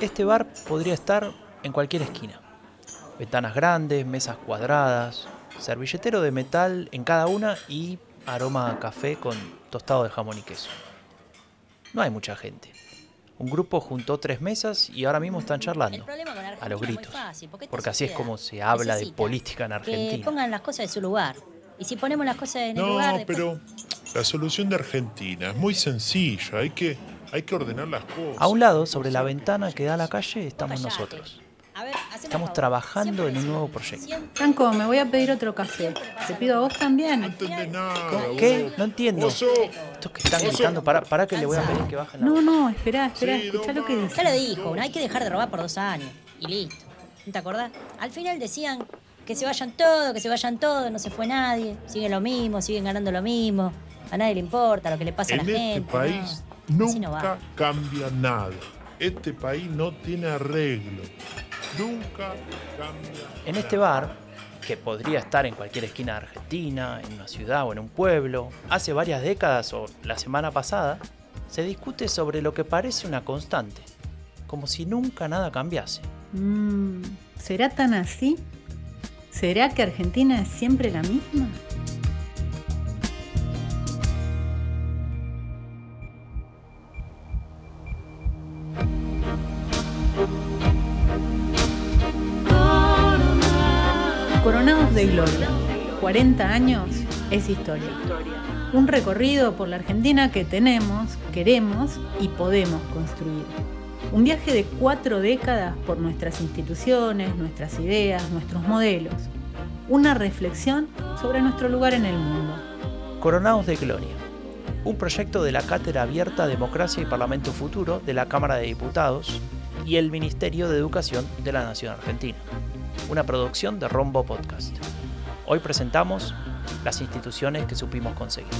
Este bar podría estar en cualquier esquina. Ventanas grandes, mesas cuadradas, servilletero de metal en cada una y aroma a café con tostado de jamón y queso. No hay mucha gente. Un grupo juntó tres mesas y ahora mismo están charlando. A los gritos. Porque así es como se habla de política en Que Argentina. pongan las cosas en su lugar. Y si ponemos las cosas en el No, lugar. después- pero la solución de Argentina es muy sencilla. Hay que, hay que ordenar las cosas. A un lado, sobre la ventana que da a la calle, estamos nosotros. A ver, haceme Estamos trabajando Siempre en un nuevo proyecto. Franco, me voy a pedir otro café. Te pido a vos también. No entendés nada. ¿Qué? No entiendo. Estos que están gritando, para, para que le voy a pedir que bajen la No, no, espera, espera, Sí, escuchá no lo que dice. Ya lo dijo, no hay que dejar de robar por dos años. Y listo. ¿No te acordás? Al final decían que se vayan todos, que se vayan todos, no se fue nadie. Siguen lo mismo, siguen ganando lo mismo. A nadie le importa lo que le pasa En a la este gente. país no. Nunca cambia nada. Este país no tiene arreglo. Nunca cambia En este bar, que podría estar en cualquier esquina de Argentina, en una ciudad o en un pueblo, hace varias décadas o la semana pasada, se discute sobre lo que parece una constante, como si nunca nada cambiase. Mm, ¿Será tan así? ¿Será que Argentina es siempre la misma? Coronados de Gloria. 40 años es historia. Un recorrido por la Argentina que tenemos, queremos y podemos construir. Un viaje de cuatro décadas por nuestras instituciones, nuestras ideas, nuestros modelos. Una reflexión sobre nuestro lugar en el mundo. Coronados de Gloria, un proyecto de la Cátedra Abierta Democracia y Parlamento Futuro de la Cámara de Diputados y el Ministerio de Educación de la Nación Argentina, una producción de Rombo Podcast. Hoy presentamos las instituciones que supimos conseguir.